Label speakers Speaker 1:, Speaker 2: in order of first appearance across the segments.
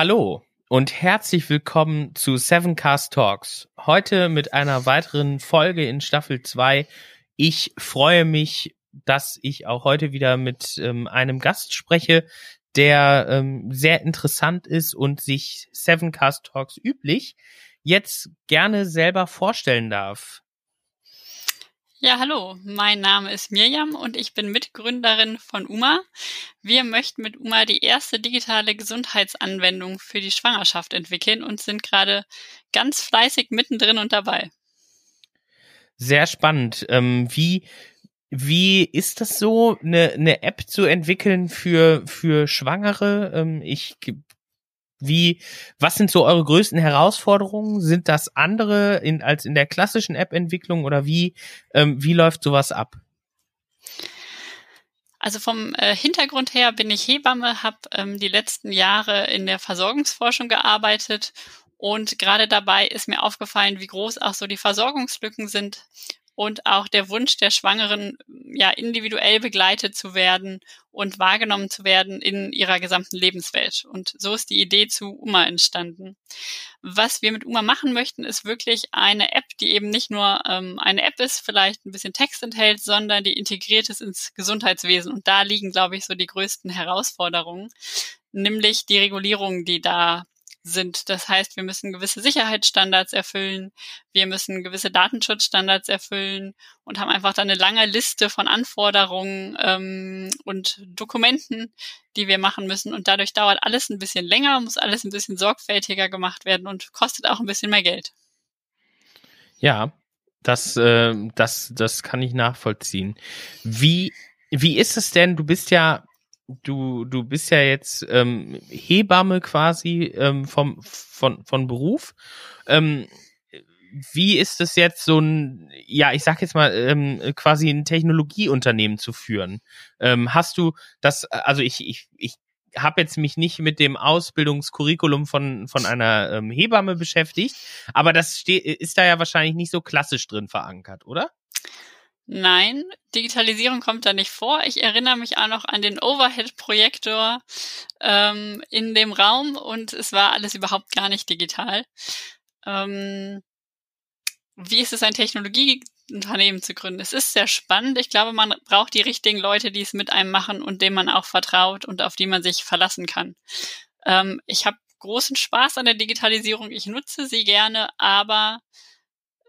Speaker 1: Hallo und herzlich willkommen zu Seven Cast Talks. Heute mit einer weiteren Folge in Staffel 2. Ich freue mich, dass ich auch heute wieder mit ähm, einem Gast spreche, der ähm, sehr interessant ist und sich Seven Cast Talks üblich jetzt gerne selber vorstellen darf.
Speaker 2: Ja, hallo, mein Name ist Mirjam und ich bin Mitgründerin von UMA. Wir möchten mit UMA die erste digitale Gesundheitsanwendung für die Schwangerschaft entwickeln und sind gerade ganz fleißig mittendrin und dabei.
Speaker 1: Sehr spannend. Ähm, wie, wie ist das so, eine, eine App zu entwickeln für, für Schwangere? Ähm, ich wie, was sind so eure größten Herausforderungen? Sind das andere in, als in der klassischen App-Entwicklung oder wie, ähm, wie läuft sowas ab?
Speaker 2: Also vom äh, Hintergrund her bin ich Hebamme, habe ähm, die letzten Jahre in der Versorgungsforschung gearbeitet und gerade dabei ist mir aufgefallen, wie groß auch so die Versorgungslücken sind und auch der Wunsch der Schwangeren, ja, individuell begleitet zu werden und wahrgenommen zu werden in ihrer gesamten Lebenswelt. Und so ist die Idee zu UMA entstanden. Was wir mit UMA machen möchten, ist wirklich eine App, die eben nicht nur ähm, eine App ist, vielleicht ein bisschen Text enthält, sondern die integriert ist ins Gesundheitswesen. Und da liegen, glaube ich, so die größten Herausforderungen, nämlich die Regulierung, die da sind. Das heißt, wir müssen gewisse Sicherheitsstandards erfüllen, wir müssen gewisse Datenschutzstandards erfüllen und haben einfach dann eine lange Liste von Anforderungen ähm, und Dokumenten, die wir machen müssen. Und dadurch dauert alles ein bisschen länger, muss alles ein bisschen sorgfältiger gemacht werden und kostet auch ein bisschen mehr Geld.
Speaker 1: Ja, das, äh, das, das kann ich nachvollziehen. Wie, wie ist es denn? Du bist ja du, du bist ja jetzt ähm, Hebamme quasi ähm, vom, von, von Beruf. Ähm, wie ist es jetzt so ein, ja, ich sag jetzt mal, ähm, quasi ein Technologieunternehmen zu führen? Ähm, hast du das, also ich, ich, ich habe jetzt mich nicht mit dem Ausbildungskurriculum von, von einer ähm, Hebamme beschäftigt, aber das steht, ist da ja wahrscheinlich nicht so klassisch drin verankert, oder?
Speaker 2: Nein, Digitalisierung kommt da nicht vor. Ich erinnere mich auch noch an den Overhead-Projektor ähm, in dem Raum und es war alles überhaupt gar nicht digital. Ähm, wie ist es, ein Technologieunternehmen zu gründen? Es ist sehr spannend. Ich glaube, man braucht die richtigen Leute, die es mit einem machen und denen man auch vertraut und auf die man sich verlassen kann. Ähm, ich habe großen Spaß an der Digitalisierung. Ich nutze sie gerne, aber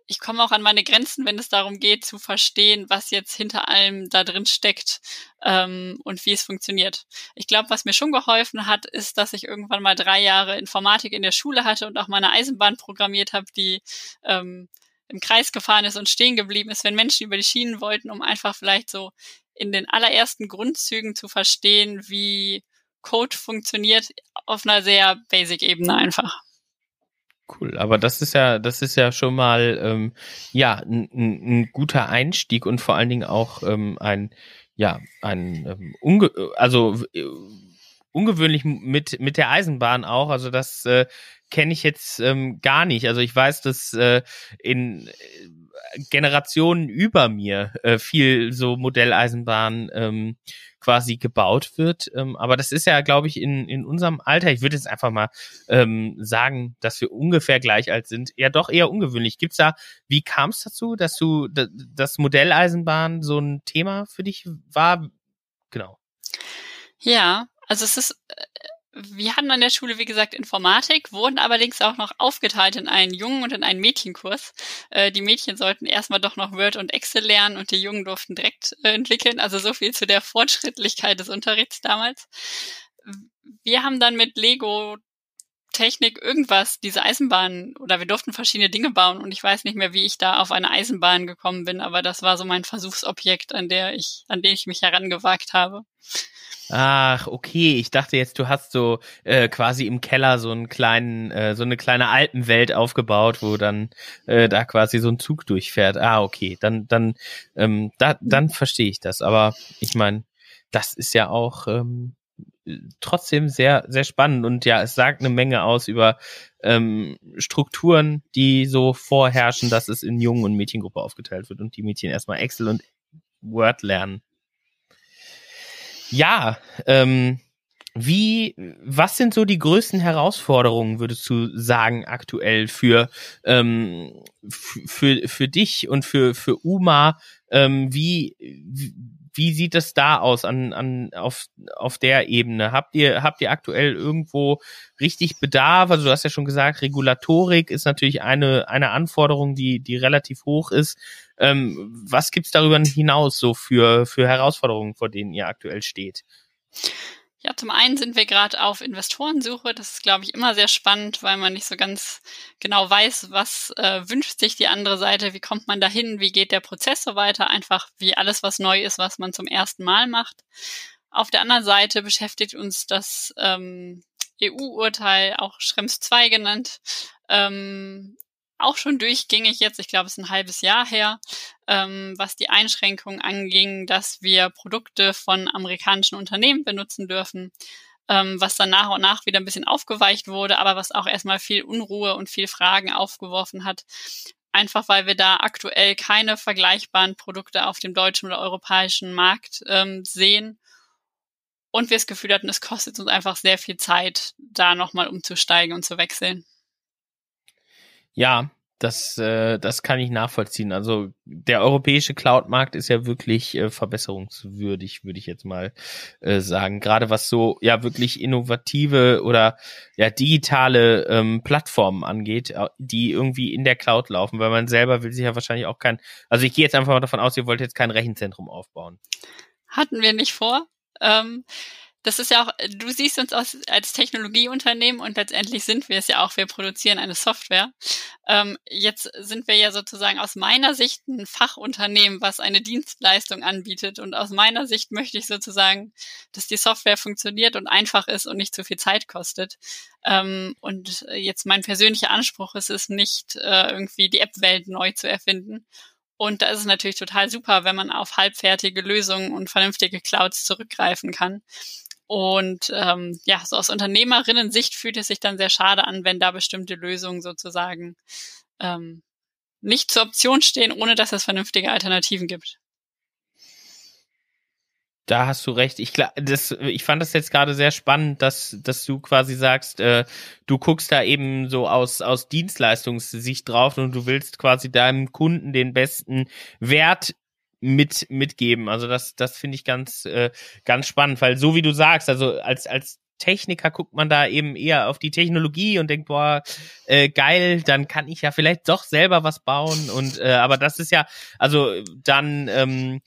Speaker 2: ich komme auch an meine Grenzen, wenn es darum geht, zu verstehen, was jetzt hinter allem da drin steckt ähm, und wie es funktioniert. Ich glaube, was mir schon geholfen hat, ist, dass ich irgendwann mal drei Jahre Informatik in der Schule hatte und auch meine Eisenbahn programmiert habe, die ähm, im Kreis gefahren ist und stehen geblieben ist, wenn Menschen über die Schienen wollten, um einfach vielleicht so in den allerersten Grundzügen zu verstehen, wie Code funktioniert, auf einer sehr Basic-Ebene einfach.
Speaker 1: Cool, aber das ist ja, das ist ja schon mal ähm, ja ein, ein, guter Einstieg und vor allen Dingen auch ähm, ein ja ein ähm, unge also äh, ungewöhnlich mit mit der Eisenbahn auch. Also das äh, kenne ich jetzt ähm, gar nicht. Also ich weiß, dass äh, in äh, Generationen über mir äh, viel so Modelleisenbahn ähm, quasi gebaut wird. Ähm, aber das ist ja, glaube ich, in, in unserem Alter, ich würde jetzt einfach mal ähm, sagen, dass wir ungefähr gleich alt sind, ja doch eher ungewöhnlich. Gibt's da, wie kam es dazu, dass du das Modelleisenbahn so ein Thema für dich war? Genau.
Speaker 2: Ja, also es ist äh, wir hatten an der Schule, wie gesagt, Informatik, wurden allerdings auch noch aufgeteilt in einen Jungen- und in einen Mädchenkurs. Äh, die Mädchen sollten erstmal doch noch Word und Excel lernen und die Jungen durften direkt äh, entwickeln. Also so viel zu der Fortschrittlichkeit des Unterrichts damals. Wir haben dann mit Lego Technik irgendwas, diese Eisenbahn, oder wir durften verschiedene Dinge bauen und ich weiß nicht mehr, wie ich da auf eine Eisenbahn gekommen bin, aber das war so mein Versuchsobjekt, an der ich, an den ich mich herangewagt habe.
Speaker 1: Ach, okay. Ich dachte jetzt, du hast so äh, quasi im Keller so einen kleinen, äh, so eine kleine Alpenwelt aufgebaut, wo dann äh, da quasi so ein Zug durchfährt. Ah, okay. Dann, dann, ähm, da, dann verstehe ich das. Aber ich meine, das ist ja auch ähm, trotzdem sehr, sehr spannend und ja, es sagt eine Menge aus über ähm, Strukturen, die so vorherrschen, dass es in Jungen- und Mädchengruppe aufgeteilt wird und die Mädchen erstmal Excel und Word lernen. Ja, ähm, wie, was sind so die größten Herausforderungen, würdest du sagen, aktuell für, ähm, für, für dich und für, für UMA? Ähm, wie, wie sieht es da aus an, an, auf, auf der Ebene? Habt ihr, habt ihr aktuell irgendwo richtig Bedarf? Also du hast ja schon gesagt, Regulatorik ist natürlich eine, eine Anforderung, die, die relativ hoch ist. Ähm, was gibt's darüber hinaus so für, für Herausforderungen, vor denen ihr aktuell steht?
Speaker 2: Ja, zum einen sind wir gerade auf Investorensuche. Das ist, glaube ich, immer sehr spannend, weil man nicht so ganz genau weiß, was äh, wünscht sich die andere Seite, wie kommt man dahin, wie geht der Prozess so weiter. Einfach wie alles, was neu ist, was man zum ersten Mal macht. Auf der anderen Seite beschäftigt uns das ähm, EU-Urteil, auch Schrems 2 genannt, ähm, auch schon durchgängig jetzt, ich glaube, es ist ein halbes Jahr her, ähm, was die Einschränkung anging, dass wir Produkte von amerikanischen Unternehmen benutzen dürfen, ähm, was dann nach und nach wieder ein bisschen aufgeweicht wurde, aber was auch erstmal viel Unruhe und viel Fragen aufgeworfen hat. Einfach weil wir da aktuell keine vergleichbaren Produkte auf dem deutschen oder europäischen Markt ähm, sehen und wir das Gefühl hatten, es kostet uns einfach sehr viel Zeit, da nochmal umzusteigen und zu wechseln.
Speaker 1: Ja, das, äh, das kann ich nachvollziehen. Also der europäische Cloud-Markt ist ja wirklich äh, verbesserungswürdig, würde ich jetzt mal äh, sagen. Gerade was so ja wirklich innovative oder ja digitale ähm, Plattformen angeht, äh, die irgendwie in der Cloud laufen, weil man selber will sich ja wahrscheinlich auch kein. Also ich gehe jetzt einfach mal davon aus, ihr wollt jetzt kein Rechenzentrum aufbauen.
Speaker 2: Hatten wir nicht vor. Ähm, das ist ja auch, du siehst uns aus, als Technologieunternehmen und letztendlich sind wir es ja auch, wir produzieren eine Software. Ähm, jetzt sind wir ja sozusagen aus meiner Sicht ein Fachunternehmen, was eine Dienstleistung anbietet und aus meiner Sicht möchte ich sozusagen, dass die Software funktioniert und einfach ist und nicht zu viel Zeit kostet. Ähm, und jetzt mein persönlicher Anspruch ist es nicht, äh, irgendwie die App-Welt neu zu erfinden. Und da ist es natürlich total super, wenn man auf halbfertige Lösungen und vernünftige Clouds zurückgreifen kann. Und ähm, ja, so aus Unternehmerinnen-Sicht fühlt es sich dann sehr schade an, wenn da bestimmte Lösungen sozusagen ähm, nicht zur Option stehen, ohne dass es vernünftige Alternativen gibt.
Speaker 1: Da hast du recht. Ich, das, ich fand das jetzt gerade sehr spannend, dass, dass du quasi sagst, äh, du guckst da eben so aus, aus Dienstleistungssicht drauf und du willst quasi deinem Kunden den besten Wert mit mitgeben. Also das das finde ich ganz äh, ganz spannend, weil so wie du sagst, also als als Techniker guckt man da eben eher auf die Technologie und denkt, boah, äh, geil, dann kann ich ja vielleicht doch selber was bauen und äh, aber das ist ja also dann ähm,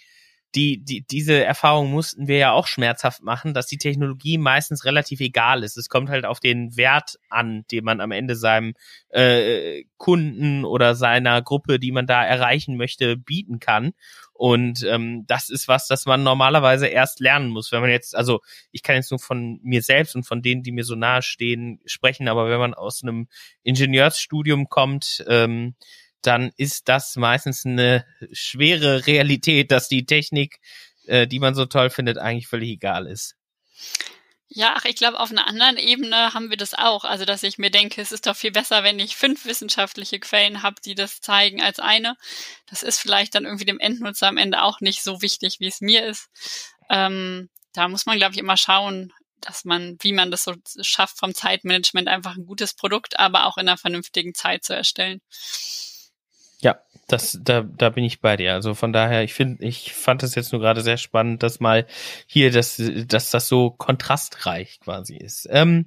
Speaker 1: die, die, diese Erfahrung mussten wir ja auch schmerzhaft machen, dass die Technologie meistens relativ egal ist. Es kommt halt auf den Wert an, den man am Ende seinem äh, Kunden oder seiner Gruppe, die man da erreichen möchte, bieten kann. Und ähm, das ist was, das man normalerweise erst lernen muss. Wenn man jetzt, also ich kann jetzt nur von mir selbst und von denen, die mir so nahe stehen, sprechen, aber wenn man aus einem Ingenieursstudium kommt, ähm, dann ist das meistens eine schwere Realität, dass die Technik, äh, die man so toll findet, eigentlich völlig egal ist.
Speaker 2: Ja, ach, ich glaube, auf einer anderen Ebene haben wir das auch. Also, dass ich mir denke, es ist doch viel besser, wenn ich fünf wissenschaftliche Quellen habe, die das zeigen, als eine. Das ist vielleicht dann irgendwie dem Endnutzer am Ende auch nicht so wichtig, wie es mir ist. Ähm, da muss man, glaube ich, immer schauen, dass man, wie man das so schafft, vom Zeitmanagement einfach ein gutes Produkt, aber auch in einer vernünftigen Zeit zu erstellen.
Speaker 1: Das, da, da bin ich bei dir. Also von daher, ich finde, ich fand es jetzt nur gerade sehr spannend, dass mal hier, dass, dass das so kontrastreich quasi ist. Ähm,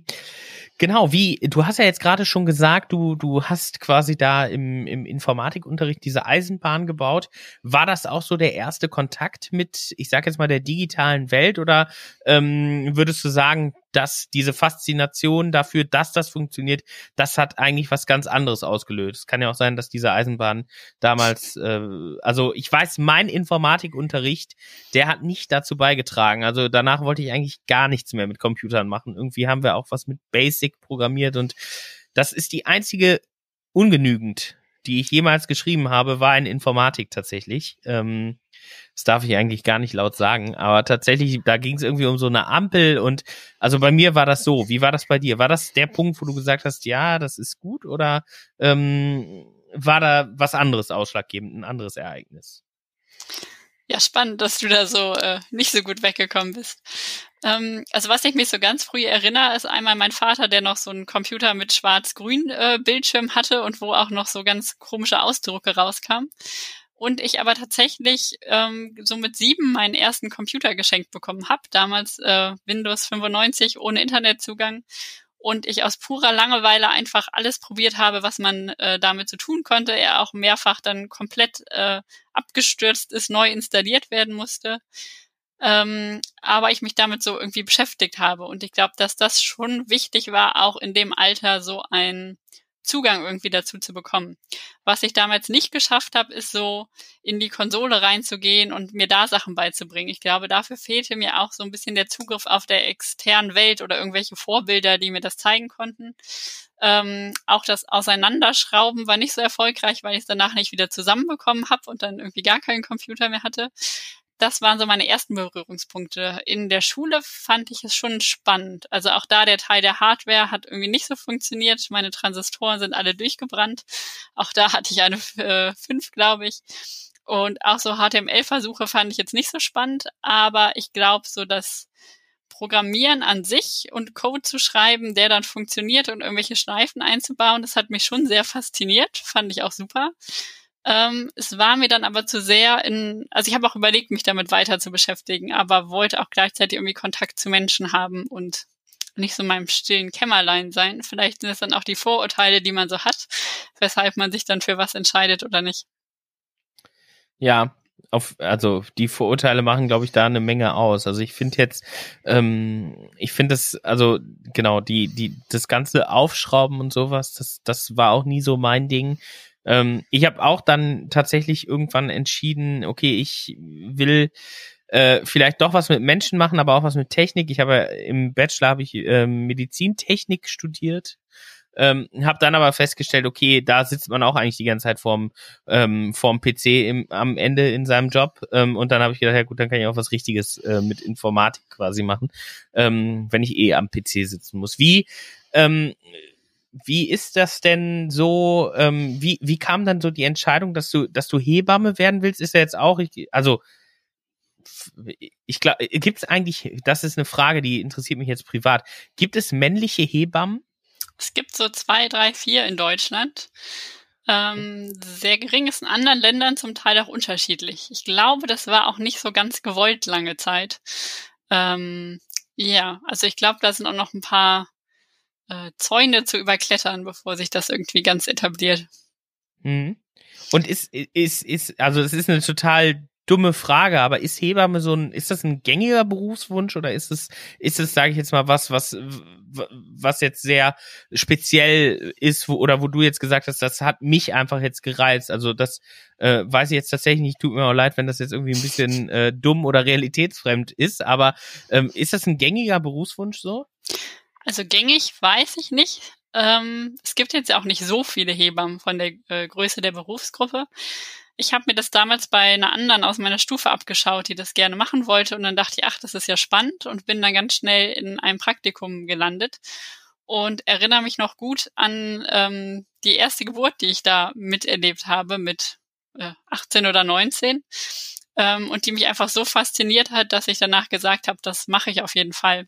Speaker 1: genau, wie, du hast ja jetzt gerade schon gesagt, du, du hast quasi da im, im Informatikunterricht diese Eisenbahn gebaut. War das auch so der erste Kontakt mit, ich sag jetzt mal, der digitalen Welt oder ähm, würdest du sagen, dass diese Faszination dafür, dass das funktioniert, das hat eigentlich was ganz anderes ausgelöst. Es kann ja auch sein, dass diese Eisenbahn damals, äh, also ich weiß, mein Informatikunterricht, der hat nicht dazu beigetragen. Also danach wollte ich eigentlich gar nichts mehr mit Computern machen. Irgendwie haben wir auch was mit Basic programmiert und das ist die einzige ungenügend, die ich jemals geschrieben habe, war in Informatik tatsächlich. Ähm, das darf ich eigentlich gar nicht laut sagen, aber tatsächlich, da ging es irgendwie um so eine Ampel und also bei mir war das so. Wie war das bei dir? War das der Punkt, wo du gesagt hast, ja, das ist gut oder ähm, war da was anderes ausschlaggebend, ein anderes Ereignis?
Speaker 2: Ja, spannend, dass du da so äh, nicht so gut weggekommen bist. Ähm, also was ich mich so ganz früh erinnere, ist einmal mein Vater, der noch so einen Computer mit schwarz-grün äh, Bildschirm hatte und wo auch noch so ganz komische Ausdrucke rauskamen. Und ich aber tatsächlich ähm, so mit sieben meinen ersten Computer geschenkt bekommen habe. Damals äh, Windows 95 ohne Internetzugang und ich aus purer Langeweile einfach alles probiert habe, was man äh, damit zu so tun konnte. Er auch mehrfach dann komplett äh, abgestürzt ist, neu installiert werden musste. Ähm, aber ich mich damit so irgendwie beschäftigt habe. Und ich glaube, dass das schon wichtig war, auch in dem Alter so ein Zugang irgendwie dazu zu bekommen. Was ich damals nicht geschafft habe, ist so in die Konsole reinzugehen und mir da Sachen beizubringen. Ich glaube, dafür fehlte mir auch so ein bisschen der Zugriff auf der externen Welt oder irgendwelche Vorbilder, die mir das zeigen konnten. Ähm, auch das Auseinanderschrauben war nicht so erfolgreich, weil ich es danach nicht wieder zusammenbekommen habe und dann irgendwie gar keinen Computer mehr hatte das waren so meine ersten Berührungspunkte. In der Schule fand ich es schon spannend. Also auch da der Teil der Hardware hat irgendwie nicht so funktioniert. Meine Transistoren sind alle durchgebrannt. Auch da hatte ich eine äh, 5, glaube ich. Und auch so HTML-Versuche fand ich jetzt nicht so spannend, aber ich glaube so, dass Programmieren an sich und Code zu schreiben, der dann funktioniert und irgendwelche Schleifen einzubauen, das hat mich schon sehr fasziniert, fand ich auch super. Ähm, es war mir dann aber zu sehr in, also ich habe auch überlegt, mich damit weiter zu beschäftigen, aber wollte auch gleichzeitig irgendwie Kontakt zu Menschen haben und nicht so in meinem stillen Kämmerlein sein. Vielleicht sind es dann auch die Vorurteile, die man so hat, weshalb man sich dann für was entscheidet oder nicht.
Speaker 1: Ja, auf, also die Vorurteile machen, glaube ich, da eine Menge aus. Also ich finde jetzt, ähm, ich finde das, also genau, die, die, das ganze Aufschrauben und sowas, das, das war auch nie so mein Ding. Ähm, ich habe auch dann tatsächlich irgendwann entschieden, okay, ich will äh, vielleicht doch was mit Menschen machen, aber auch was mit Technik. Ich habe im Bachelor habe ich äh, Medizintechnik studiert. Ähm, habe dann aber festgestellt, okay, da sitzt man auch eigentlich die ganze Zeit vorm, ähm, vorm PC im, am Ende in seinem Job. Ähm, und dann habe ich gedacht, ja gut, dann kann ich auch was Richtiges äh, mit Informatik quasi machen, ähm, wenn ich eh am PC sitzen muss. Wie ähm, wie ist das denn so, ähm, wie, wie kam dann so die Entscheidung, dass du, dass du Hebamme werden willst? Ist ja jetzt auch, also ich glaube, gibt es eigentlich, das ist eine Frage, die interessiert mich jetzt privat. Gibt es männliche Hebammen?
Speaker 2: Es gibt so zwei, drei, vier in Deutschland. Ähm, sehr gering ist in anderen Ländern zum Teil auch unterschiedlich. Ich glaube, das war auch nicht so ganz gewollt lange Zeit. Ähm, ja, also ich glaube, da sind auch noch ein paar äh, Zäune zu überklettern, bevor sich das irgendwie ganz etabliert.
Speaker 1: Mhm. Und ist, ist, ist, also es ist eine total dumme Frage, aber ist Hebamme so ein, ist das ein gängiger Berufswunsch oder ist es, ist es, sage ich jetzt mal, was, was, was jetzt sehr speziell ist, wo, oder wo du jetzt gesagt hast, das hat mich einfach jetzt gereizt. Also das äh, weiß ich jetzt tatsächlich nicht, tut mir auch leid, wenn das jetzt irgendwie ein bisschen äh, dumm oder realitätsfremd ist, aber ähm, ist das ein gängiger Berufswunsch so?
Speaker 2: Also gängig weiß ich nicht. Ähm, es gibt jetzt auch nicht so viele Hebammen von der äh, Größe der Berufsgruppe. Ich habe mir das damals bei einer anderen aus meiner Stufe abgeschaut, die das gerne machen wollte. Und dann dachte ich, ach, das ist ja spannend und bin dann ganz schnell in einem Praktikum gelandet und erinnere mich noch gut an ähm, die erste Geburt, die ich da miterlebt habe mit äh, 18 oder 19 ähm, und die mich einfach so fasziniert hat, dass ich danach gesagt habe, das mache ich auf jeden Fall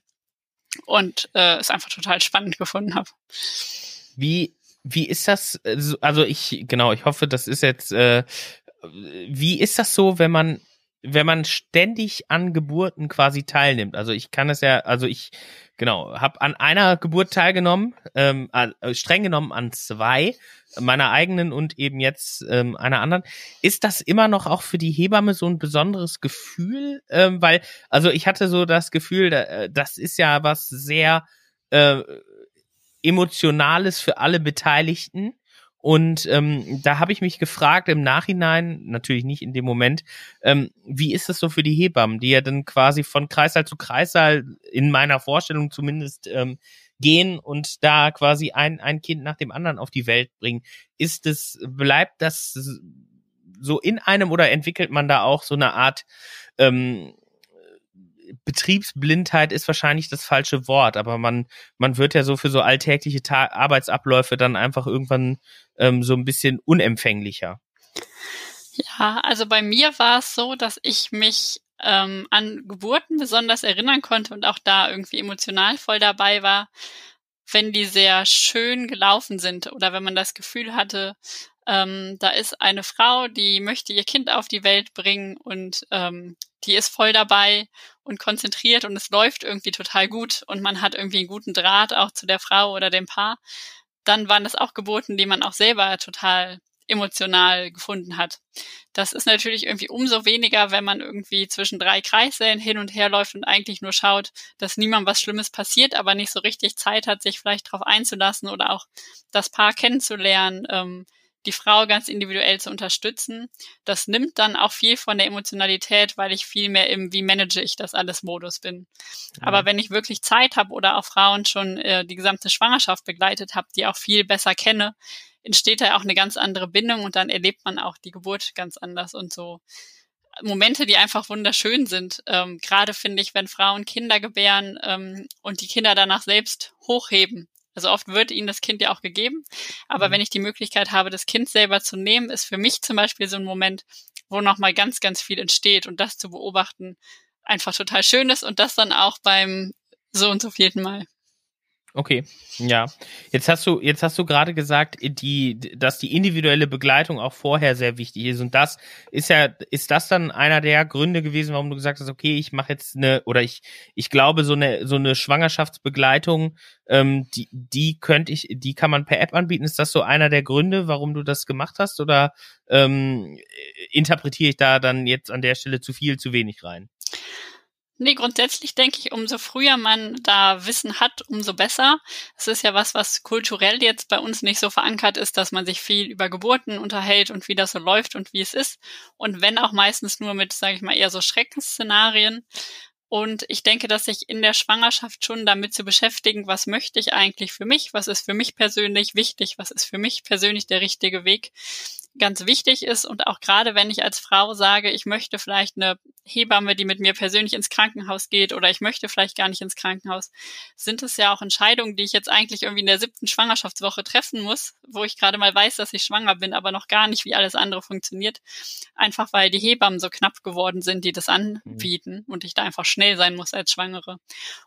Speaker 2: und äh, es einfach total spannend gefunden habe.
Speaker 1: Wie wie ist das? Also ich genau, ich hoffe, das ist jetzt. Äh, wie ist das so, wenn man wenn man ständig an Geburten quasi teilnimmt? Also ich kann es ja, also ich genau habe an einer Geburt teilgenommen, ähm, streng genommen an zwei meiner eigenen und eben jetzt ähm, einer anderen. Ist das immer noch auch für die Hebamme so ein besonderes Gefühl? Ähm, weil, also ich hatte so das Gefühl, äh, das ist ja was sehr äh, Emotionales für alle Beteiligten. Und ähm, da habe ich mich gefragt im Nachhinein, natürlich nicht in dem Moment, ähm, wie ist es so für die Hebammen, die ja dann quasi von Kreissaal zu Kreissaal in meiner Vorstellung zumindest ähm, gehen und da quasi ein, ein Kind nach dem anderen auf die Welt bringen. Ist es, bleibt das so in einem oder entwickelt man da auch so eine Art ähm, Betriebsblindheit ist wahrscheinlich das falsche Wort, aber man, man wird ja so für so alltägliche Ta Arbeitsabläufe dann einfach irgendwann ähm, so ein bisschen unempfänglicher.
Speaker 2: Ja, also bei mir war es so, dass ich mich ähm, an Geburten besonders erinnern konnte und auch da irgendwie emotional voll dabei war, wenn die sehr schön gelaufen sind oder wenn man das Gefühl hatte, ähm, da ist eine Frau, die möchte ihr Kind auf die Welt bringen und ähm, die ist voll dabei und konzentriert und es läuft irgendwie total gut und man hat irgendwie einen guten Draht auch zu der Frau oder dem Paar, dann waren das auch Geburten, die man auch selber total emotional gefunden hat. Das ist natürlich irgendwie umso weniger, wenn man irgendwie zwischen drei Kreissälen hin und her läuft und eigentlich nur schaut, dass niemand was Schlimmes passiert, aber nicht so richtig Zeit hat, sich vielleicht darauf einzulassen oder auch das Paar kennenzulernen, ähm, die Frau ganz individuell zu unterstützen. Das nimmt dann auch viel von der Emotionalität, weil ich viel mehr im Wie manage ich das alles Modus bin. Ja. Aber wenn ich wirklich Zeit habe oder auch Frauen schon äh, die gesamte Schwangerschaft begleitet habe, die auch viel besser kenne, entsteht da auch eine ganz andere Bindung und dann erlebt man auch die Geburt ganz anders und so. Momente, die einfach wunderschön sind. Ähm, Gerade finde ich, wenn Frauen Kinder gebären ähm, und die Kinder danach selbst hochheben. Also oft wird ihnen das Kind ja auch gegeben, aber mhm. wenn ich die Möglichkeit habe, das Kind selber zu nehmen, ist für mich zum Beispiel so ein Moment, wo nochmal ganz, ganz viel entsteht und das zu beobachten einfach total schön ist und das dann auch beim so und so vierten Mal.
Speaker 1: Okay, ja. Jetzt hast du, jetzt hast du gerade gesagt, die, dass die individuelle Begleitung auch vorher sehr wichtig ist. Und das ist ja, ist das dann einer der Gründe gewesen, warum du gesagt hast, okay, ich mache jetzt eine, oder ich, ich glaube, so eine, so eine Schwangerschaftsbegleitung, ähm, die, die könnte ich, die kann man per App anbieten. Ist das so einer der Gründe, warum du das gemacht hast? Oder ähm, interpretiere ich da dann jetzt an der Stelle zu viel, zu wenig rein?
Speaker 2: Nee, grundsätzlich denke ich, umso früher man da Wissen hat, umso besser. Es ist ja was, was kulturell jetzt bei uns nicht so verankert ist, dass man sich viel über Geburten unterhält und wie das so läuft und wie es ist. Und wenn auch meistens nur mit, sage ich mal, eher so Schreckensszenarien. Und ich denke, dass sich in der Schwangerschaft schon damit zu beschäftigen, was möchte ich eigentlich für mich, was ist für mich persönlich wichtig, was ist für mich persönlich der richtige Weg, ganz wichtig ist und auch gerade wenn ich als Frau sage, ich möchte vielleicht eine Hebamme, die mit mir persönlich ins Krankenhaus geht oder ich möchte vielleicht gar nicht ins Krankenhaus, sind es ja auch Entscheidungen, die ich jetzt eigentlich irgendwie in der siebten Schwangerschaftswoche treffen muss, wo ich gerade mal weiß, dass ich schwanger bin, aber noch gar nicht, wie alles andere funktioniert. Einfach weil die Hebammen so knapp geworden sind, die das anbieten und ich da einfach schnell sein muss als Schwangere.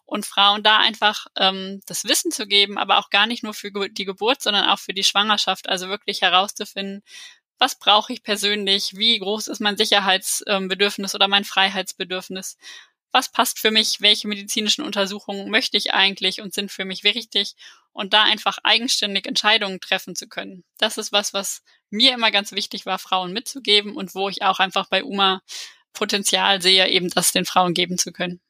Speaker 2: Und Frauen da einfach ähm, das Wissen zu geben, aber auch gar nicht nur für die Geburt, sondern auch für die Schwangerschaft, also wirklich herauszufinden, was brauche ich persönlich, wie groß ist mein Sicherheitsbedürfnis oder mein Freiheitsbedürfnis, was passt für mich, welche medizinischen Untersuchungen möchte ich eigentlich und sind für mich wichtig und da einfach eigenständig Entscheidungen treffen zu können. Das ist was, was mir immer ganz wichtig war, Frauen mitzugeben und wo ich auch einfach bei UMA Potenzial sehe, eben das den Frauen geben zu können.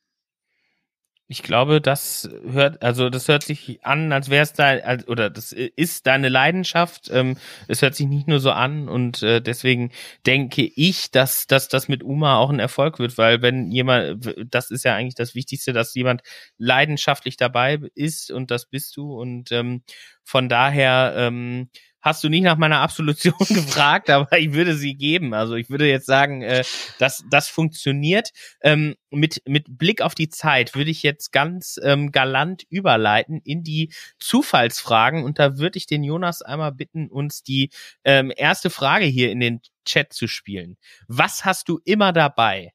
Speaker 1: Ich glaube, das hört, also das hört sich an, als wäre es da, oder das ist deine Leidenschaft. Ähm, es hört sich nicht nur so an und äh, deswegen denke ich, dass, dass das mit Uma auch ein Erfolg wird, weil wenn jemand, das ist ja eigentlich das Wichtigste, dass jemand leidenschaftlich dabei ist und das bist du und ähm, von daher ähm, hast du nicht nach meiner Absolution gefragt, aber ich würde sie geben. Also ich würde jetzt sagen, äh, dass das funktioniert. Ähm, mit, mit Blick auf die Zeit würde ich jetzt ganz ähm, galant überleiten in die Zufallsfragen und da würde ich den Jonas einmal bitten, uns die ähm, erste Frage hier in den Chat zu spielen. Was hast du immer dabei?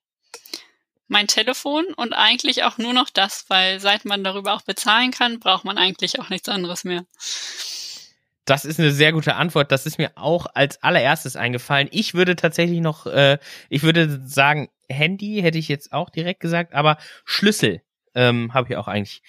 Speaker 2: mein Telefon und eigentlich auch nur noch das, weil seit man darüber auch bezahlen kann, braucht man eigentlich auch nichts anderes mehr.
Speaker 1: Das ist eine sehr gute Antwort. Das ist mir auch als allererstes eingefallen. Ich würde tatsächlich noch, äh, ich würde sagen, Handy hätte ich jetzt auch direkt gesagt, aber Schlüssel ähm, habe ich auch eigentlich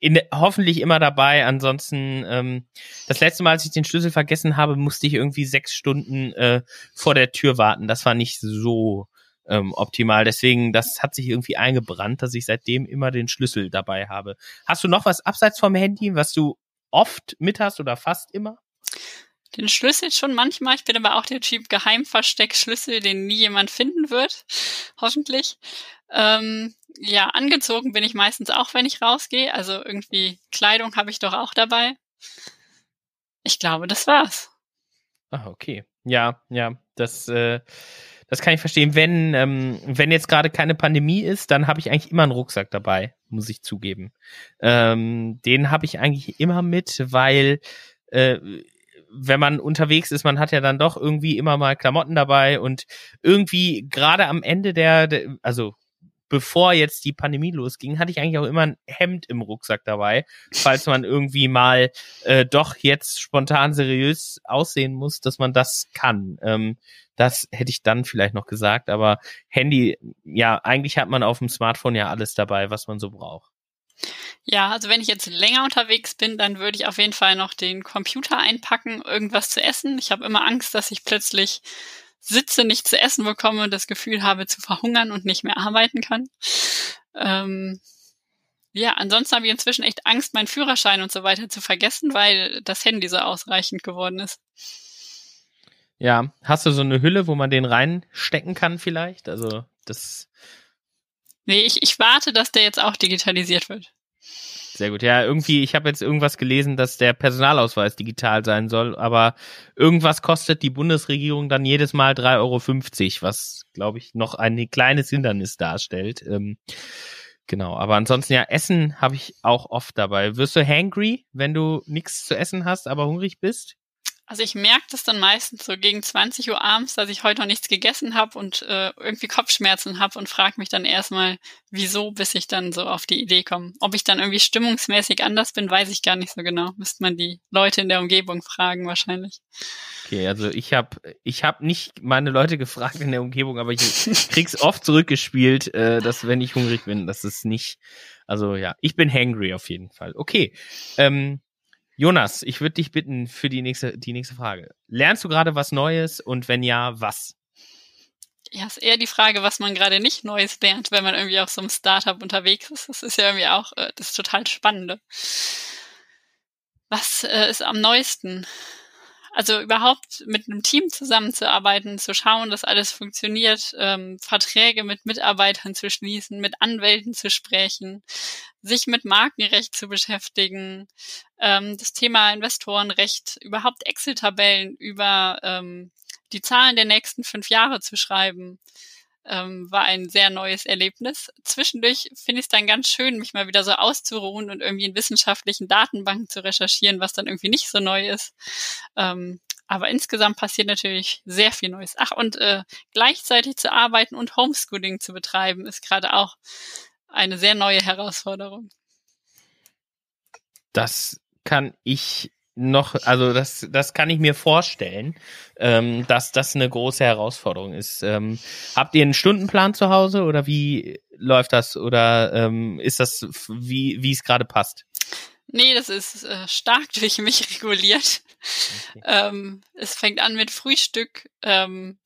Speaker 1: in, hoffentlich immer dabei. Ansonsten, ähm, das letzte Mal, als ich den Schlüssel vergessen habe, musste ich irgendwie sechs Stunden äh, vor der Tür warten. Das war nicht so ähm, optimal. Deswegen, das hat sich irgendwie eingebrannt, dass ich seitdem immer den Schlüssel dabei habe. Hast du noch was abseits vom Handy, was du oft mit hast oder fast immer?
Speaker 2: Den Schlüssel schon manchmal. Ich bin aber auch der Typ Geheimversteckschlüssel, den nie jemand finden wird. Hoffentlich. Ähm, ja, angezogen bin ich meistens auch, wenn ich rausgehe. Also irgendwie Kleidung habe ich doch auch dabei. Ich glaube, das war's.
Speaker 1: Ah, okay. Ja, ja, das, äh, das kann ich verstehen. Wenn, ähm, wenn jetzt gerade keine Pandemie ist, dann habe ich eigentlich immer einen Rucksack dabei, muss ich zugeben. Ähm, den habe ich eigentlich immer mit, weil äh, wenn man unterwegs ist, man hat ja dann doch irgendwie immer mal Klamotten dabei und irgendwie gerade am Ende der, der also bevor jetzt die Pandemie losging, hatte ich eigentlich auch immer ein Hemd im Rucksack dabei, falls man irgendwie mal äh, doch jetzt spontan seriös aussehen muss, dass man das kann. Ähm, das hätte ich dann vielleicht noch gesagt, aber Handy, ja, eigentlich hat man auf dem Smartphone ja alles dabei, was man so braucht.
Speaker 2: Ja, also wenn ich jetzt länger unterwegs bin, dann würde ich auf jeden Fall noch den Computer einpacken, irgendwas zu essen. Ich habe immer Angst, dass ich plötzlich sitze, nicht zu essen bekomme und das Gefühl habe zu verhungern und nicht mehr arbeiten kann. Ähm, ja, ansonsten habe ich inzwischen echt Angst, meinen Führerschein und so weiter zu vergessen, weil das Handy so ausreichend geworden ist.
Speaker 1: Ja, hast du so eine Hülle, wo man den reinstecken kann vielleicht? Also das.
Speaker 2: Nee, ich, ich warte, dass der jetzt auch digitalisiert wird.
Speaker 1: Sehr gut. Ja, irgendwie, ich habe jetzt irgendwas gelesen, dass der Personalausweis digital sein soll, aber irgendwas kostet die Bundesregierung dann jedes Mal 3,50 Euro, was, glaube ich, noch ein kleines Hindernis darstellt. Ähm, genau, aber ansonsten ja, Essen habe ich auch oft dabei. Wirst du hangry, wenn du nichts zu essen hast, aber hungrig bist?
Speaker 2: Also ich merke das dann meistens so gegen 20 Uhr abends, dass ich heute noch nichts gegessen habe und äh, irgendwie Kopfschmerzen habe und frage mich dann erstmal, wieso, bis ich dann so auf die Idee komme. Ob ich dann irgendwie stimmungsmäßig anders bin, weiß ich gar nicht so genau. Müsste man die Leute in der Umgebung fragen wahrscheinlich.
Speaker 1: Okay, also ich habe ich hab nicht meine Leute gefragt in der Umgebung, aber ich krieg's oft zurückgespielt, äh, dass wenn ich hungrig bin, das ist nicht. Also ja, ich bin hangry auf jeden Fall. Okay. Ähm, Jonas, ich würde dich bitten für die nächste, die nächste Frage. Lernst du gerade was Neues und wenn ja, was?
Speaker 2: Ja, ist eher die Frage, was man gerade nicht Neues lernt, wenn man irgendwie auf so einem Startup unterwegs ist. Das ist ja irgendwie auch äh, das total Spannende. Was äh, ist am neuesten? Also überhaupt mit einem Team zusammenzuarbeiten, zu schauen, dass alles funktioniert, ähm, Verträge mit Mitarbeitern zu schließen, mit Anwälten zu sprechen, sich mit Markenrecht zu beschäftigen, ähm, das Thema Investorenrecht, überhaupt Excel-Tabellen über ähm, die Zahlen der nächsten fünf Jahre zu schreiben, ähm, war ein sehr neues Erlebnis. Zwischendurch finde ich es dann ganz schön, mich mal wieder so auszuruhen und irgendwie in wissenschaftlichen Datenbanken zu recherchieren, was dann irgendwie nicht so neu ist. Ähm, aber insgesamt passiert natürlich sehr viel Neues. Ach, und äh, gleichzeitig zu arbeiten und Homeschooling zu betreiben, ist gerade auch eine sehr neue Herausforderung.
Speaker 1: Das kann ich noch, also das, das kann ich mir vorstellen, ähm, dass das eine große Herausforderung ist. Ähm, habt ihr einen Stundenplan zu Hause oder wie läuft das? Oder ähm, ist das, wie, wie es gerade passt?
Speaker 2: Nee, das ist äh, stark durch mich reguliert. Okay. Ähm, es fängt an mit Frühstück, ähm,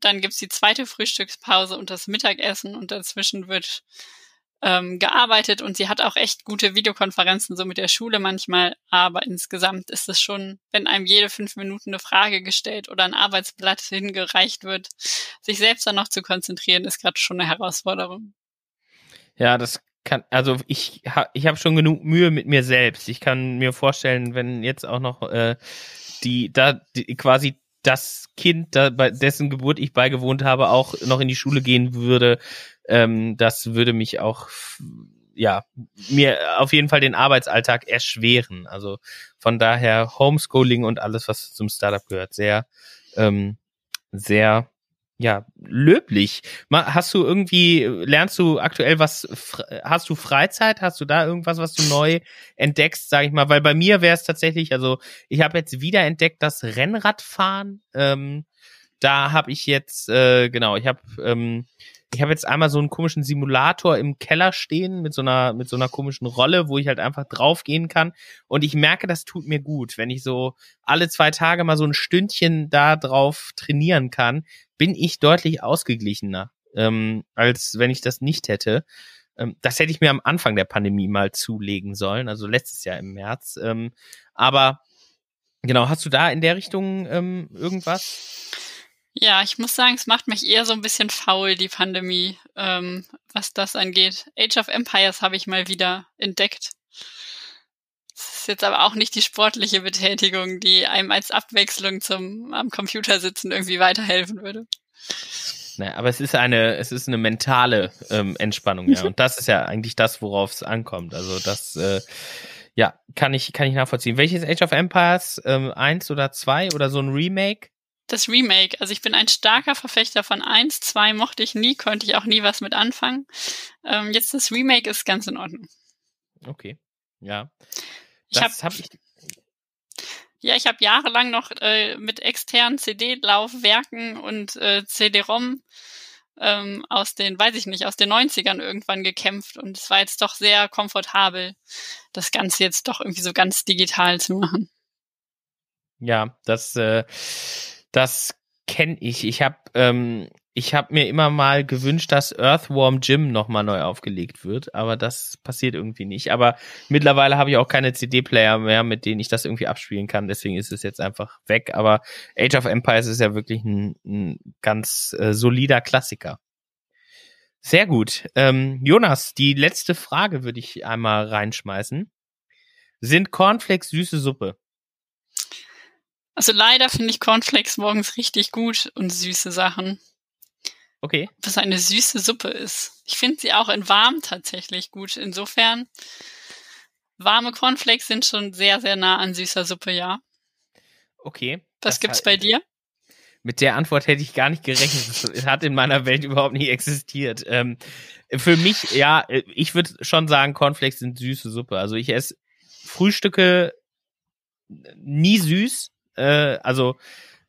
Speaker 2: dann gibt's die zweite Frühstückspause und das Mittagessen und dazwischen wird ähm, gearbeitet und sie hat auch echt gute Videokonferenzen so mit der Schule manchmal, aber insgesamt ist es schon, wenn einem jede fünf Minuten eine Frage gestellt oder ein Arbeitsblatt hingereicht wird, sich selbst dann noch zu konzentrieren, ist gerade schon eine Herausforderung.
Speaker 1: Ja, das kann, also ich ha, ich habe schon genug Mühe mit mir selbst. Ich kann mir vorstellen, wenn jetzt auch noch äh, die da die, quasi das Kind, da, bei dessen Geburt ich beigewohnt habe, auch noch in die Schule gehen würde, ähm, das würde mich auch ja mir auf jeden Fall den Arbeitsalltag erschweren. Also von daher Homeschooling und alles, was zum Startup gehört, sehr ähm, sehr ja, löblich. Hast du irgendwie, lernst du aktuell was, hast du Freizeit? Hast du da irgendwas, was du neu entdeckst, sag ich mal? Weil bei mir wäre es tatsächlich, also ich habe jetzt wieder entdeckt, das Rennradfahren. Ähm, da habe ich jetzt, äh, genau, ich habe ähm, ich habe jetzt einmal so einen komischen Simulator im Keller stehen mit so einer mit so einer komischen Rolle, wo ich halt einfach draufgehen kann und ich merke, das tut mir gut, wenn ich so alle zwei Tage mal so ein Stündchen da drauf trainieren kann, bin ich deutlich ausgeglichener, ähm, als wenn ich das nicht hätte. Ähm, das hätte ich mir am Anfang der Pandemie mal zulegen sollen, also letztes Jahr im März. Ähm, aber genau, hast du da in der Richtung ähm, irgendwas?
Speaker 2: Ja, ich muss sagen, es macht mich eher so ein bisschen faul, die Pandemie, ähm, was das angeht. Age of Empires habe ich mal wieder entdeckt. Es ist jetzt aber auch nicht die sportliche Betätigung, die einem als Abwechslung zum am Computer sitzen irgendwie weiterhelfen würde.
Speaker 1: Naja, aber es ist eine, es ist eine mentale ähm, Entspannung, ja. Und das ist ja eigentlich das, worauf es ankommt. Also das, äh, Ja, kann ich, kann ich nachvollziehen. Welches Age of Empires? Ähm, eins oder zwei oder so ein Remake?
Speaker 2: Das Remake. Also ich bin ein starker Verfechter von eins, zwei mochte ich nie, konnte ich auch nie was mit anfangen. Ähm, jetzt das Remake ist ganz in Ordnung.
Speaker 1: Okay. Ja.
Speaker 2: Ich habe hab ich. Ja, ich habe jahrelang noch äh, mit externen CD-Laufwerken und äh, CD-ROM ähm, aus den, weiß ich nicht, aus den 90ern irgendwann gekämpft und es war jetzt doch sehr komfortabel, das Ganze jetzt doch irgendwie so ganz digital zu machen.
Speaker 1: Ja, das, äh, das kenne ich. Ich habe ähm, ich habe mir immer mal gewünscht, dass Earthworm Jim nochmal neu aufgelegt wird, aber das passiert irgendwie nicht. Aber mittlerweile habe ich auch keine CD-Player mehr, mit denen ich das irgendwie abspielen kann. Deswegen ist es jetzt einfach weg. Aber Age of Empires ist ja wirklich ein, ein ganz äh, solider Klassiker. Sehr gut. Ähm, Jonas, die letzte Frage würde ich einmal reinschmeißen. Sind Cornflakes süße Suppe?
Speaker 2: Also leider finde ich Cornflakes morgens richtig gut und süße Sachen.
Speaker 1: Okay.
Speaker 2: Was eine süße Suppe ist. Ich finde sie auch in warm tatsächlich gut. Insofern, warme Cornflakes sind schon sehr, sehr nah an süßer Suppe, ja.
Speaker 1: Okay.
Speaker 2: Was gibt's bei dir?
Speaker 1: Mit der Antwort hätte ich gar nicht gerechnet. Es hat in meiner Welt überhaupt nicht existiert. Ähm, für mich, ja, ich würde schon sagen, Cornflakes sind süße Suppe. Also ich esse Frühstücke nie süß. Äh, also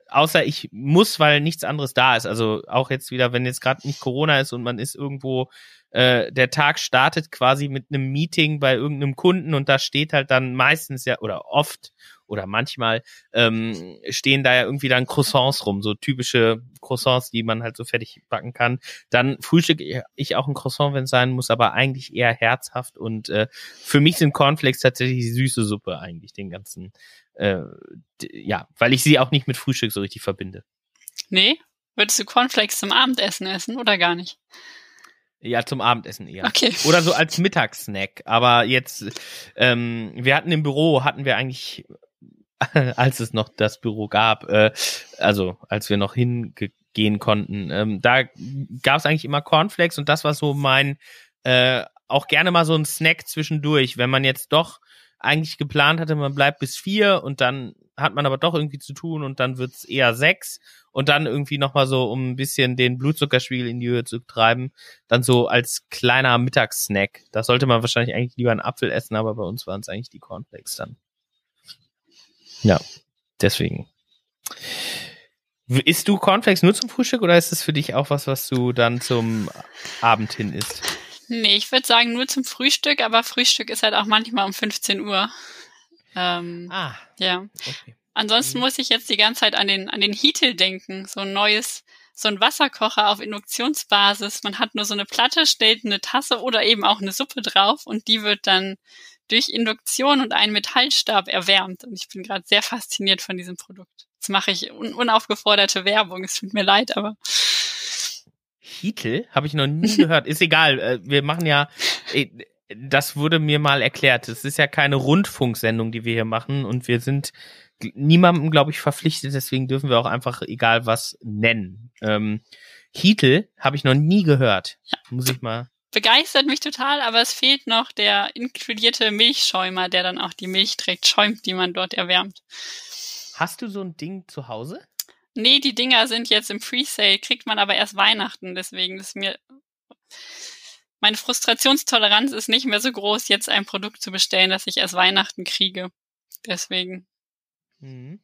Speaker 1: außer ich muss, weil nichts anderes da ist. Also auch jetzt wieder, wenn jetzt gerade nicht Corona ist und man ist irgendwo, äh, der Tag startet quasi mit einem Meeting bei irgendeinem Kunden und da steht halt dann meistens ja oder oft oder manchmal ähm, stehen da ja irgendwie dann Croissants rum, so typische Croissants, die man halt so fertig backen kann. Dann frühstücke ich auch ein Croissant, wenn es sein muss, aber eigentlich eher herzhaft und äh, für mich sind Cornflakes tatsächlich süße Suppe eigentlich den ganzen äh, ja, weil ich sie auch nicht mit Frühstück so richtig verbinde.
Speaker 2: Nee? Würdest du Cornflakes zum Abendessen essen oder gar nicht?
Speaker 1: Ja, zum Abendessen eher.
Speaker 2: Okay.
Speaker 1: Oder so als Mittagssnack. Aber jetzt, ähm, wir hatten im Büro, hatten wir eigentlich, als es noch das Büro gab, äh, also als wir noch hingehen konnten, ähm, da gab es eigentlich immer Cornflakes und das war so mein, äh, auch gerne mal so ein Snack zwischendurch, wenn man jetzt doch eigentlich geplant hatte, man bleibt bis vier und dann hat man aber doch irgendwie zu tun und dann wird's eher sechs und dann irgendwie nochmal so, um ein bisschen den Blutzuckerspiegel in die Höhe zu treiben, dann so als kleiner Mittagssnack. Da sollte man wahrscheinlich eigentlich lieber einen Apfel essen, aber bei uns waren es eigentlich die Cornflakes dann. Ja, deswegen. Isst du Cornflakes nur zum Frühstück oder ist es für dich auch was, was du dann zum Abend hin isst?
Speaker 2: Nee, ich würde sagen nur zum Frühstück, aber Frühstück ist halt auch manchmal um 15 Uhr. Ähm, ah. Ja. Okay. Ansonsten mhm. muss ich jetzt die ganze Zeit an den, an den Heatel denken. So ein neues, so ein Wasserkocher auf Induktionsbasis. Man hat nur so eine Platte, stellt eine Tasse oder eben auch eine Suppe drauf und die wird dann durch Induktion und einen Metallstab erwärmt. Und ich bin gerade sehr fasziniert von diesem Produkt. Jetzt mache ich un unaufgeforderte Werbung. Es tut mir leid, aber
Speaker 1: Titel habe ich noch nie gehört. Ist egal. Äh, wir machen ja, äh, das wurde mir mal erklärt. Es ist ja keine Rundfunksendung, die wir hier machen und wir sind niemandem, glaube ich, verpflichtet. Deswegen dürfen wir auch einfach egal was nennen. Ähm, Hitel habe ich noch nie gehört. Ja. Muss ich mal.
Speaker 2: Begeistert mich total, aber es fehlt noch der inkludierte Milchschäumer, der dann auch die Milch trägt, schäumt, die man dort erwärmt.
Speaker 1: Hast du so ein Ding zu Hause?
Speaker 2: Nee, die Dinger sind jetzt im Presale, kriegt man aber erst Weihnachten, deswegen ist mir meine Frustrationstoleranz ist nicht mehr so groß, jetzt ein Produkt zu bestellen, das ich erst Weihnachten kriege. Deswegen.
Speaker 1: Mhm.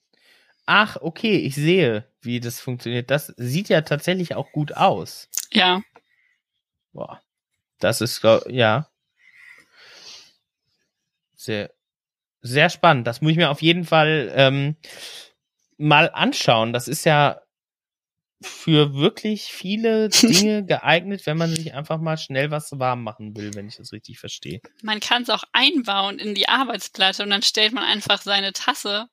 Speaker 1: Ach, okay, ich sehe, wie das funktioniert. Das sieht ja tatsächlich auch gut aus.
Speaker 2: Ja.
Speaker 1: Boah. Das ist, ja. Sehr, sehr spannend. Das muss ich mir auf jeden Fall ähm, mal anschauen. Das ist ja für wirklich viele Dinge geeignet, wenn man sich einfach mal schnell was warm machen will, wenn ich das richtig verstehe.
Speaker 2: Man kann es auch einbauen in die Arbeitsplatte und dann stellt man einfach seine Tasse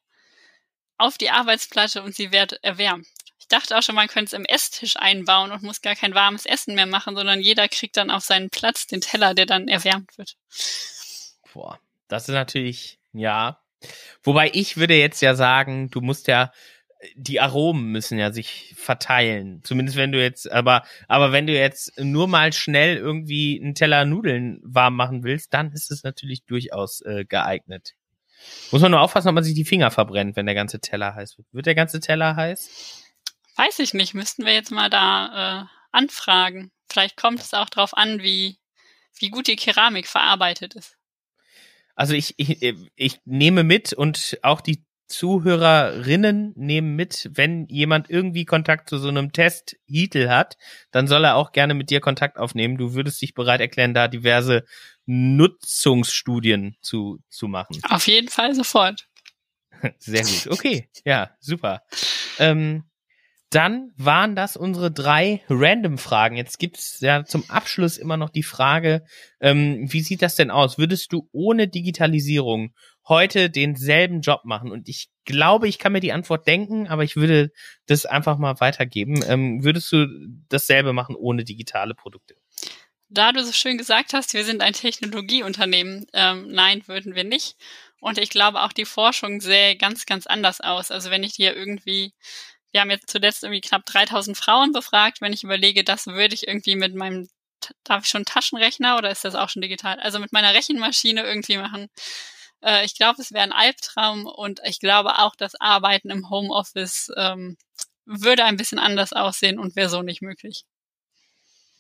Speaker 2: auf die Arbeitsplatte und sie wird erwärmt. Dachte auch schon, man könnte es im Esstisch einbauen und muss gar kein warmes Essen mehr machen, sondern jeder kriegt dann auf seinen Platz den Teller, der dann erwärmt wird.
Speaker 1: Boah, das ist natürlich, ja, Wobei ich würde jetzt ja sagen, du musst ja die Aromen müssen ja sich verteilen. Zumindest wenn du jetzt, aber, aber wenn du jetzt nur mal schnell irgendwie einen Teller Nudeln warm machen willst, dann ist es natürlich durchaus äh, geeignet. Muss man nur aufpassen, ob man sich die Finger verbrennt, wenn der ganze Teller heiß wird. Wird der ganze Teller heiß?
Speaker 2: Weiß ich nicht. Müssten wir jetzt mal da äh, anfragen. Vielleicht kommt es auch drauf an, wie, wie gut die Keramik verarbeitet ist.
Speaker 1: Also ich, ich, ich nehme mit und auch die Zuhörerinnen nehmen mit, wenn jemand irgendwie Kontakt zu so einem Test Hitel hat, dann soll er auch gerne mit dir Kontakt aufnehmen. Du würdest dich bereit erklären, da diverse Nutzungsstudien zu, zu machen.
Speaker 2: Auf jeden Fall sofort.
Speaker 1: Sehr gut. Okay. Ja, super. Ähm, dann waren das unsere drei Random-Fragen. Jetzt gibt's ja zum Abschluss immer noch die Frage, ähm, wie sieht das denn aus? Würdest du ohne Digitalisierung heute denselben Job machen? Und ich glaube, ich kann mir die Antwort denken, aber ich würde das einfach mal weitergeben. Ähm, würdest du dasselbe machen ohne digitale Produkte?
Speaker 2: Da du so schön gesagt hast, wir sind ein Technologieunternehmen. Ähm, nein, würden wir nicht. Und ich glaube, auch die Forschung sähe ganz, ganz anders aus. Also wenn ich dir irgendwie wir haben jetzt zuletzt irgendwie knapp 3000 Frauen befragt. Wenn ich überlege, das würde ich irgendwie mit meinem, darf ich schon Taschenrechner oder ist das auch schon digital? Also mit meiner Rechenmaschine irgendwie machen. Äh, ich glaube, es wäre ein Albtraum und ich glaube auch, das Arbeiten im Homeoffice ähm, würde ein bisschen anders aussehen und wäre so nicht möglich.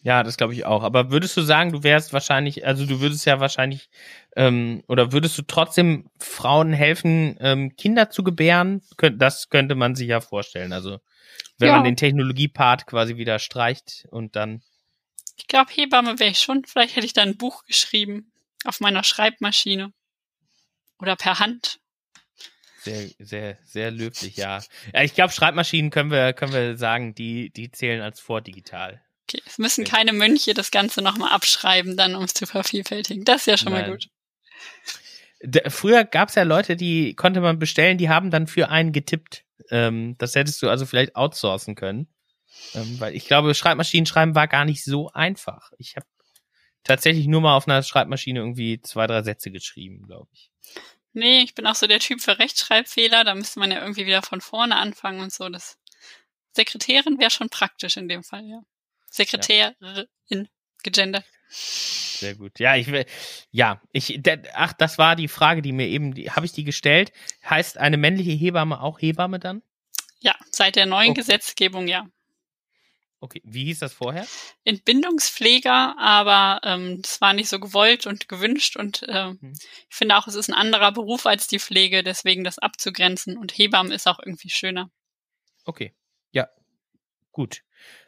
Speaker 1: Ja, das glaube ich auch. Aber würdest du sagen, du wärst wahrscheinlich, also du würdest ja wahrscheinlich, ähm, oder würdest du trotzdem Frauen helfen, ähm, Kinder zu gebären? Das könnte man sich ja vorstellen. Also wenn ja. man den Technologiepart quasi wieder streicht und dann.
Speaker 2: Ich glaube, Hebamme wäre ich schon. Vielleicht hätte ich da ein Buch geschrieben auf meiner Schreibmaschine oder per Hand.
Speaker 1: Sehr, sehr, sehr löblich, ja. ja ich glaube, Schreibmaschinen können wir, können wir sagen, die, die zählen als vordigital.
Speaker 2: Okay, es müssen keine Mönche das Ganze nochmal abschreiben, dann um es zu vervielfältigen. Das ist ja schon Nein. mal gut.
Speaker 1: Früher gab es ja Leute, die konnte man bestellen, die haben dann für einen getippt. Ähm, das hättest du also vielleicht outsourcen können. Ähm, weil ich glaube, Schreibmaschinen schreiben war gar nicht so einfach. Ich habe tatsächlich nur mal auf einer Schreibmaschine irgendwie zwei, drei Sätze geschrieben, glaube ich.
Speaker 2: Nee, ich bin auch so der Typ für Rechtschreibfehler. Da müsste man ja irgendwie wieder von vorne anfangen und so. Das Sekretärin wäre schon praktisch in dem Fall, ja. Sekretärin ja. gegendert.
Speaker 1: Sehr gut. Ja, ich will, ja, ich, ach, das war die Frage, die mir eben, habe ich die gestellt? Heißt eine männliche Hebamme auch Hebamme dann?
Speaker 2: Ja, seit der neuen okay. Gesetzgebung, ja.
Speaker 1: Okay, wie hieß das vorher?
Speaker 2: Entbindungspfleger, aber ähm, das war nicht so gewollt und gewünscht und äh, hm. ich finde auch, es ist ein anderer Beruf als die Pflege, deswegen das abzugrenzen und Hebamme ist auch irgendwie schöner.
Speaker 1: Okay, ja, gut.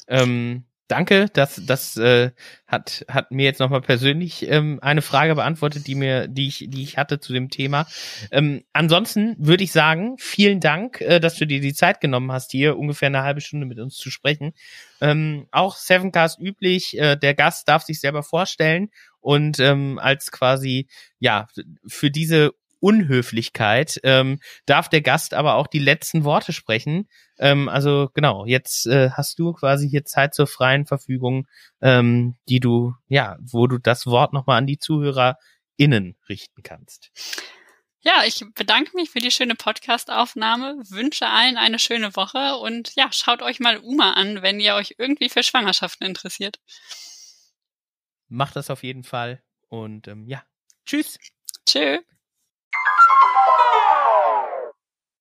Speaker 1: Ähm, danke, das, das äh, hat, hat mir jetzt nochmal persönlich ähm, eine Frage beantwortet, die mir, die ich, die ich hatte zu dem Thema. Ähm, ansonsten würde ich sagen, vielen Dank, äh, dass du dir die Zeit genommen hast, hier ungefähr eine halbe Stunde mit uns zu sprechen. Ähm, auch Sevencast üblich, äh, der Gast darf sich selber vorstellen und ähm, als quasi ja für diese Unhöflichkeit ähm, darf der Gast aber auch die letzten Worte sprechen. Ähm, also genau, jetzt äh, hast du quasi hier Zeit zur freien Verfügung, ähm, die du, ja, wo du das Wort nochmal an die ZuhörerInnen richten kannst.
Speaker 2: Ja, ich bedanke mich für die schöne Podcast-Aufnahme, wünsche allen eine schöne Woche und ja, schaut euch mal Uma an, wenn ihr euch irgendwie für Schwangerschaften interessiert.
Speaker 1: Macht das auf jeden Fall und ähm, ja, tschüss.
Speaker 2: Tschüss.